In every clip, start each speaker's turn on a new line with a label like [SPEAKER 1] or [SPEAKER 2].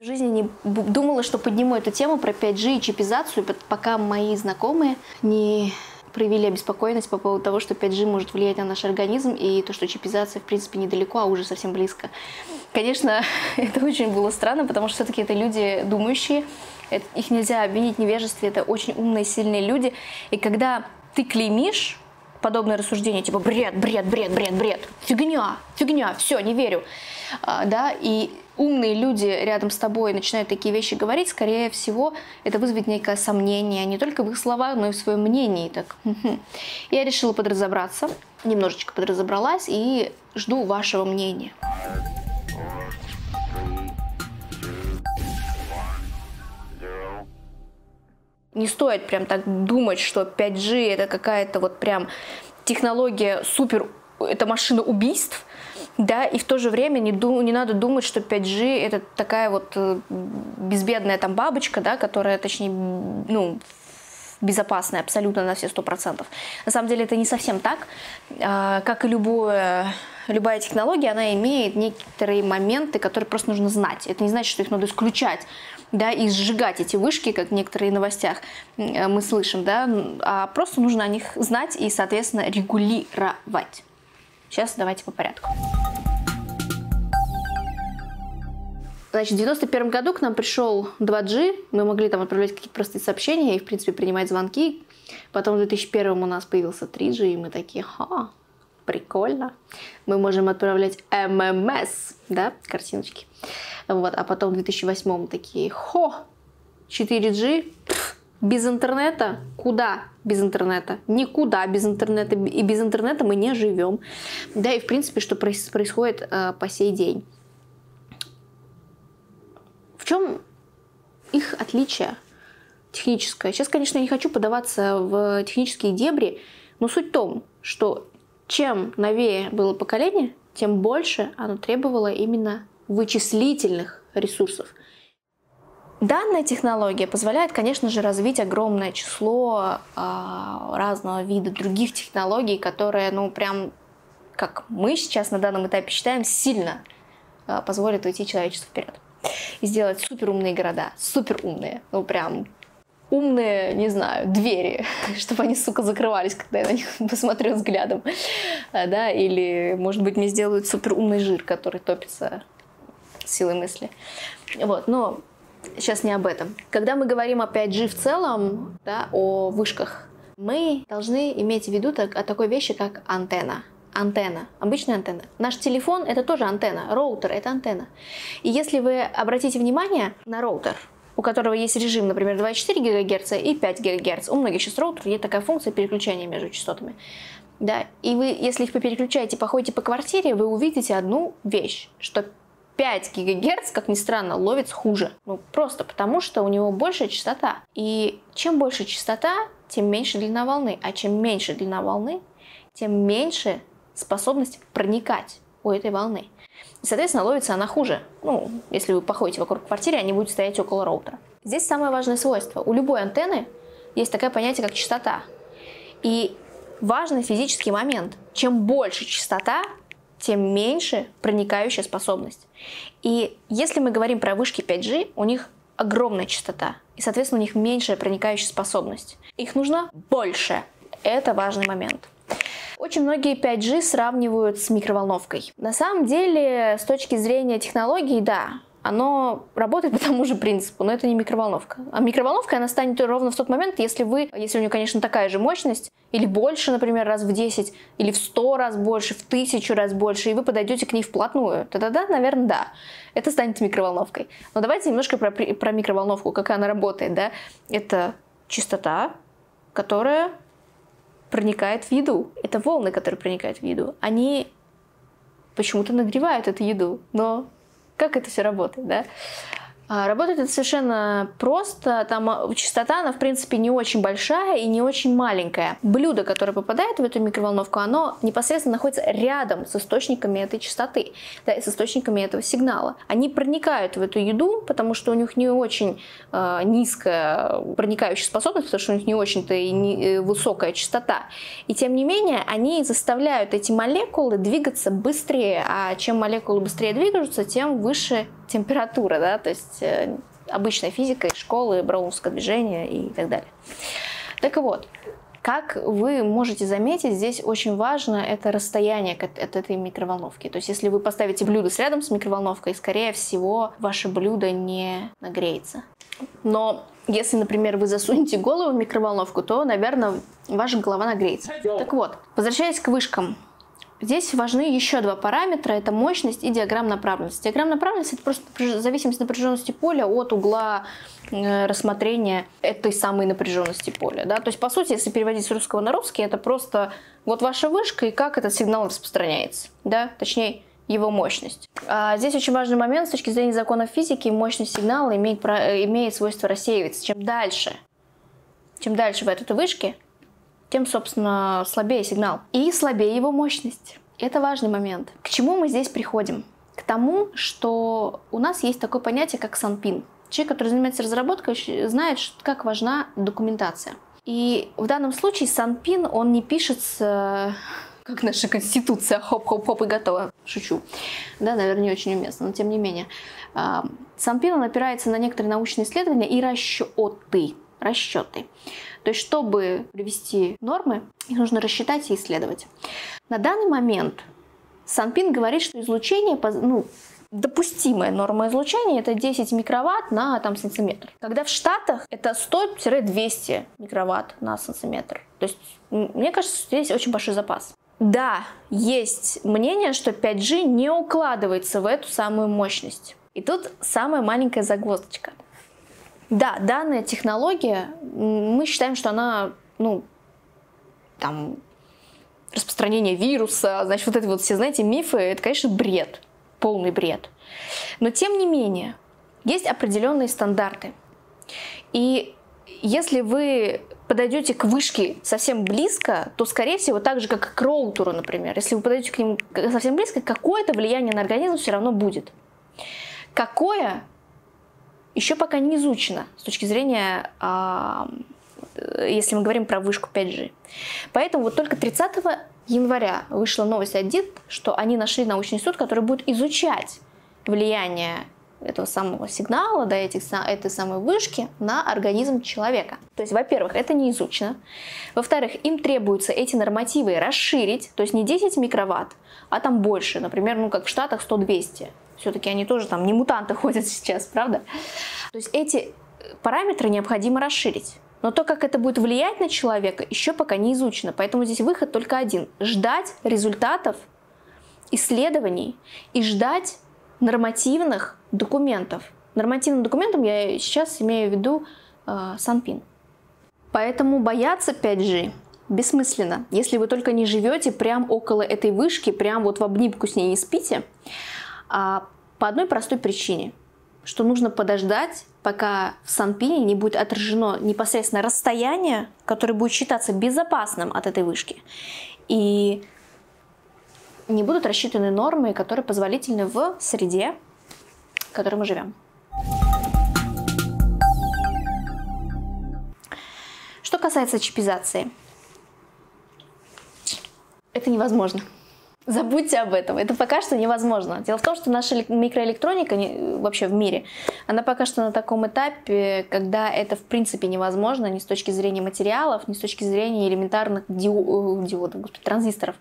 [SPEAKER 1] В жизни не думала, что подниму эту тему про 5G и чипизацию, пока мои знакомые не проявили обеспокоенность по поводу того, что 5G может влиять на наш организм, и то, что чипизация, в принципе, недалеко, а уже совсем близко. Конечно, это очень было странно, потому что все-таки это люди думающие, их нельзя обвинить в невежестве, это очень умные, сильные люди. И когда ты клеймишь подобное рассуждение, типа бред, бред, бред, бред, бред, фигня, фигня, все, не верю, а, да, и умные люди рядом с тобой начинают такие вещи говорить, скорее всего, это вызовет некое сомнение не только в их словах, но и в своем мнении. Так. Я решила подразобраться, немножечко подразобралась и жду вашего мнения. Не стоит прям так думать, что 5G это какая-то вот прям технология супер, это машина убийств, да, и в то же время не, дум, не надо думать, что 5G это такая вот э, безбедная там бабочка, да, которая, точнее, ну, безопасная абсолютно на все сто процентов. На самом деле это не совсем так. А, как и любое, любая технология, она имеет некоторые моменты, которые просто нужно знать. Это не значит, что их надо исключать да, и сжигать эти вышки, как в некоторых новостях э, мы слышим, да, а просто нужно о них знать и, соответственно, регулировать. Сейчас давайте по порядку. Значит, в 91 году к нам пришел 2G, мы могли там отправлять какие-то простые сообщения и, в принципе, принимать звонки. Потом в 2001 у нас появился 3G, и мы такие, ха, прикольно. Мы можем отправлять ММС, да, картиночки. Вот, а потом в 2008 мы такие, хо, 4G, без интернета? Куда без интернета? Никуда без интернета. И без интернета мы не живем. Да, и в принципе, что происходит э, по сей день. В чем их отличие техническое? Сейчас, конечно, я не хочу подаваться в технические дебри, но суть в том, что чем новее было поколение, тем больше оно требовало именно вычислительных ресурсов. Данная технология позволяет, конечно же, развить огромное число э, разного вида других технологий, которые, ну, прям, как мы сейчас на данном этапе считаем, сильно э, позволят уйти человечеству вперед. И сделать суперумные города, суперумные, ну, прям умные, не знаю, двери, чтобы они, сука, закрывались, когда я на них посмотрю взглядом, да, или, может быть, мне сделают суперумный жир, который топится силой мысли. Вот, но сейчас не об этом. Когда мы говорим о 5G в целом, да, о вышках, мы должны иметь в виду так, о такой вещи, как антенна. Антенна, обычная антенна. Наш телефон это тоже антенна, роутер это антенна. И если вы обратите внимание на роутер, у которого есть режим, например, 2,4 ГГц и 5 ГГц. У многих сейчас роутеров есть такая функция переключения между частотами. Да, и вы, если их попереключаете, походите по квартире, вы увидите одну вещь, что 5 ГГц, как ни странно, ловится хуже. Ну, просто потому, что у него большая частота. И чем больше частота, тем меньше длина волны. А чем меньше длина волны, тем меньше способность проникать у этой волны. Соответственно, ловится она хуже. Ну, если вы походите вокруг квартиры, они будут стоять около роутера. Здесь самое важное свойство. У любой антенны есть такое понятие, как частота. И важный физический момент. Чем больше частота, тем меньше проникающая способность. И если мы говорим про вышки 5G, у них огромная частота, и, соответственно, у них меньшая проникающая способность. Их нужно больше. Это важный момент. Очень многие 5G сравнивают с микроволновкой. На самом деле, с точки зрения технологий, да, оно работает по тому же принципу, но это не микроволновка. А микроволновка, она станет ровно в тот момент, если вы, если у нее, конечно, такая же мощность, или больше, например, раз в 10, или в 100 раз больше, в 1000 раз больше, и вы подойдете к ней вплотную, тогда, да, наверное, да, это станет микроволновкой. Но давайте немножко про, про микроволновку, как она работает, да. Это частота, которая проникает в еду. Это волны, которые проникают в еду. Они почему-то нагревают эту еду, но как это все работает, да? А, работает это совершенно просто. Там а, частота, она, в принципе, не очень большая и не очень маленькая. Блюдо, которое попадает в эту микроволновку, оно непосредственно находится рядом с источниками этой частоты, да, с источниками этого сигнала. Они проникают в эту еду, потому что у них не очень э, низкая проникающая способность, потому что у них не очень-то и не, э, высокая частота. И тем не менее, они заставляют эти молекулы двигаться быстрее, а чем молекулы быстрее двигаются, тем выше температура, да, то есть э, обычная физика из школы, броуновское движение и так далее. Так вот, как вы можете заметить, здесь очень важно это расстояние от, этой микроволновки. То есть если вы поставите блюдо рядом с микроволновкой, скорее всего, ваше блюдо не нагреется. Но если, например, вы засунете голову в микроволновку, то, наверное, ваша голова нагреется. Так вот, возвращаясь к вышкам. Здесь важны еще два параметра, это мощность и диаграмм направленности. Диаграмм направленности это просто зависимость напряженности поля от угла э, рассмотрения этой самой напряженности поля. Да? То есть, по сути, если переводить с русского на русский, это просто вот ваша вышка и как этот сигнал распространяется. Да? Точнее, его мощность. А здесь очень важный момент с точки зрения законов физики. Мощность сигнала имеет, имеет свойство рассеиваться. Чем дальше, чем дальше вы от этой вышки, тем, собственно, слабее сигнал. И слабее его мощность. Это важный момент. К чему мы здесь приходим? К тому, что у нас есть такое понятие, как санпин. Человек, который занимается разработкой, знает, как важна документация. И в данном случае санпин, он не пишется как наша конституция, хоп-хоп-хоп и готово. Шучу. Да, наверное, не очень уместно, но тем не менее. Санпин, он опирается на некоторые научные исследования и расчеты. Расчеты. То есть, чтобы привести нормы, их нужно рассчитать и исследовать. На данный момент Санпин говорит, что излучение, ну, допустимая норма излучения это 10 микроватт на там, сантиметр. Когда в Штатах это 100-200 микроватт на сантиметр. То есть, мне кажется, здесь очень большой запас. Да, есть мнение, что 5G не укладывается в эту самую мощность. И тут самая маленькая загвоздочка. Да, данная технология, мы считаем, что она, ну, там, распространение вируса, значит, вот эти вот все, знаете, мифы, это, конечно, бред, полный бред. Но, тем не менее, есть определенные стандарты. И если вы подойдете к вышке совсем близко, то, скорее всего, так же, как к роутеру, например, если вы подойдете к нему совсем близко, какое-то влияние на организм все равно будет. Какое, еще пока не изучено с точки зрения, а, если мы говорим про вышку 5G. Поэтому вот только 30 января вышла новость от ДИТ, что они нашли научный институт, который будет изучать влияние этого самого сигнала, да, этих, этой самой вышки на организм человека. То есть, во-первых, это не изучено. Во-вторых, им требуется эти нормативы расширить, то есть не 10 микроватт, а там больше, например, ну как в Штатах 100-200. Все-таки они тоже там не мутанты ходят сейчас, правда? То есть эти параметры необходимо расширить. Но то, как это будет влиять на человека, еще пока не изучено. Поэтому здесь выход только один. Ждать результатов исследований и ждать нормативных документов. Нормативным документом я сейчас имею в виду э, Санпин. Поэтому бояться 5G бессмысленно, если вы только не живете прямо около этой вышки, прям вот в обнимку с ней не спите, а по одной простой причине, что нужно подождать, пока в Санпине не будет отражено непосредственно расстояние, которое будет считаться безопасным от этой вышки, и не будут рассчитаны нормы, которые позволительны в среде, в которой мы живем. Что касается чипизации, это невозможно. Забудьте об этом. Это пока что невозможно. Дело в том, что наша микроэлектроника вообще в мире, она пока что на таком этапе, когда это в принципе невозможно ни с точки зрения материалов, ни с точки зрения элементарных диодов, диодов господи, транзисторов.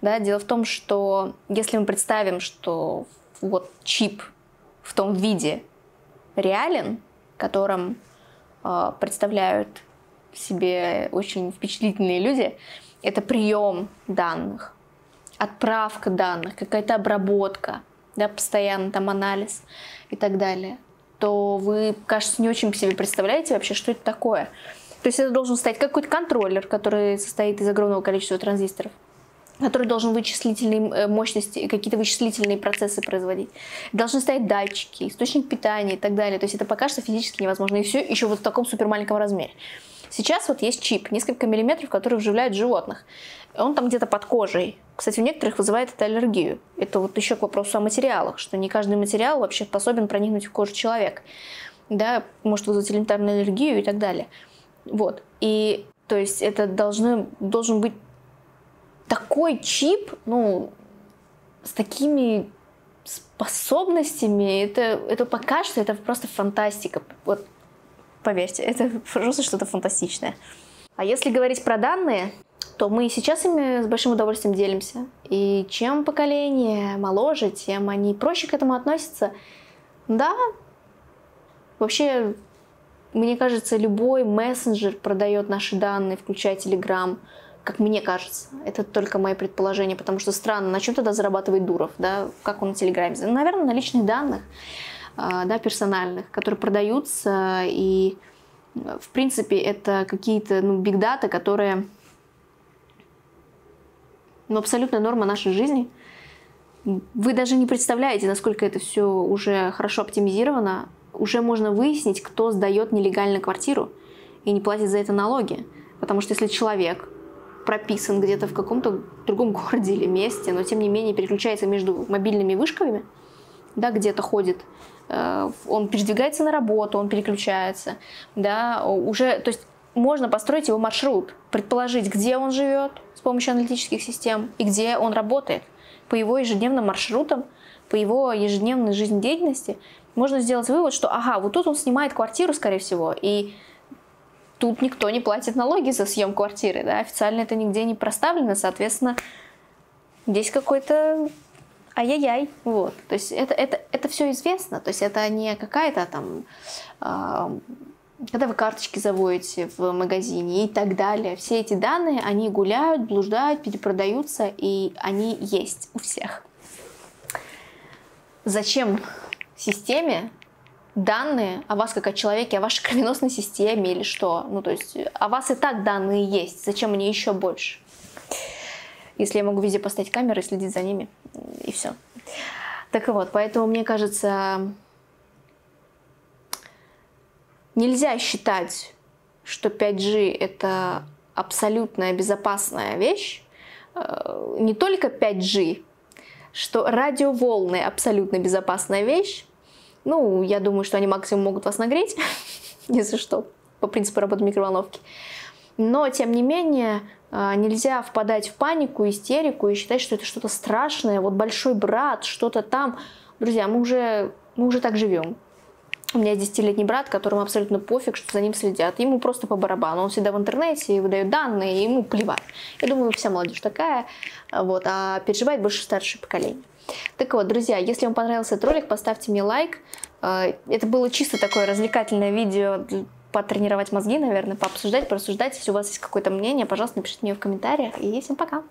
[SPEAKER 1] Да, дело в том, что если мы представим, что вот чип в том виде реален, которым э, представляют себе очень впечатлительные люди, это прием данных, отправка данных, какая-то обработка, да, постоянно там анализ и так далее, то вы, кажется, не очень себе представляете вообще, что это такое. То есть это должен стоять какой-то контроллер, который состоит из огромного количества транзисторов который должен вычислительные э, мощности, какие-то вычислительные процессы производить. Должны стоять датчики, источник питания и так далее. То есть это пока что физически невозможно. И все еще вот в таком супермаленьком размере. Сейчас вот есть чип, несколько миллиметров, который вживляют животных. Он там где-то под кожей. Кстати, у некоторых вызывает это аллергию. Это вот еще к вопросу о материалах, что не каждый материал вообще способен проникнуть в кожу человека. Да, может вызвать элементарную аллергию и так далее. Вот. И то есть это должны, должен быть такой чип, ну, с такими способностями, это, это пока что это просто фантастика. Вот поверьте, это просто что-то фантастичное. А если говорить про данные, то мы сейчас ими с большим удовольствием делимся. И чем поколение моложе, тем они проще к этому относятся. Да, вообще, мне кажется, любой мессенджер продает наши данные, включая Telegram, как мне кажется. Это только мои предположения, потому что странно, на чем тогда зарабатывает Дуров, да, как он на Телеграме? Наверное, на личных данных, да, персональных, которые продаются, и, в принципе, это какие-то, ну, бигдата, которые, ну, абсолютная норма нашей жизни. Вы даже не представляете, насколько это все уже хорошо оптимизировано. Уже можно выяснить, кто сдает нелегально квартиру и не платит за это налоги. Потому что если человек прописан где-то в каком-то другом городе или месте, но тем не менее переключается между мобильными вышками, да, где-то ходит, он передвигается на работу, он переключается, да, уже, то есть можно построить его маршрут, предположить, где он живет с помощью аналитических систем и где он работает. По его ежедневным маршрутам, по его ежедневной жизнедеятельности можно сделать вывод, что ага, вот тут он снимает квартиру, скорее всего, и тут никто не платит налоги за съем квартиры, да, официально это нигде не проставлено, соответственно, здесь какой-то ай-яй-яй, вот, то есть это, это, это все известно, то есть это не какая-то там, э, когда вы карточки заводите в магазине и так далее, все эти данные, они гуляют, блуждают, перепродаются, и они есть у всех. Зачем системе данные о вас как о человеке, о вашей кровеносной системе или что. Ну, то есть о вас и так данные есть. Зачем мне еще больше? Если я могу везде поставить камеры и следить за ними, и все. Так вот, поэтому мне кажется, нельзя считать, что 5G это абсолютная безопасная вещь. Э, не только 5G, что радиоволны абсолютно безопасная вещь, ну, я думаю, что они максимум могут вас нагреть, если что, по принципу работы микроволновки. Но, тем не менее, а, нельзя впадать в панику, истерику и считать, что это что-то страшное, вот большой брат, что-то там. Друзья, мы уже, мы уже так живем. У меня есть 10-летний брат, которому абсолютно пофиг, что за ним следят. Ему просто по барабану. Он всегда в интернете и выдает данные, и ему плевать. Я думаю, вся молодежь такая. Вот, а переживает больше старшее поколение. Так вот, друзья, если вам понравился этот ролик, поставьте мне лайк. Э, это было чисто такое развлекательное видео потренировать мозги, наверное, пообсуждать, порассуждать. Если у вас есть какое-то мнение, пожалуйста, напишите мне в комментариях. И всем пока!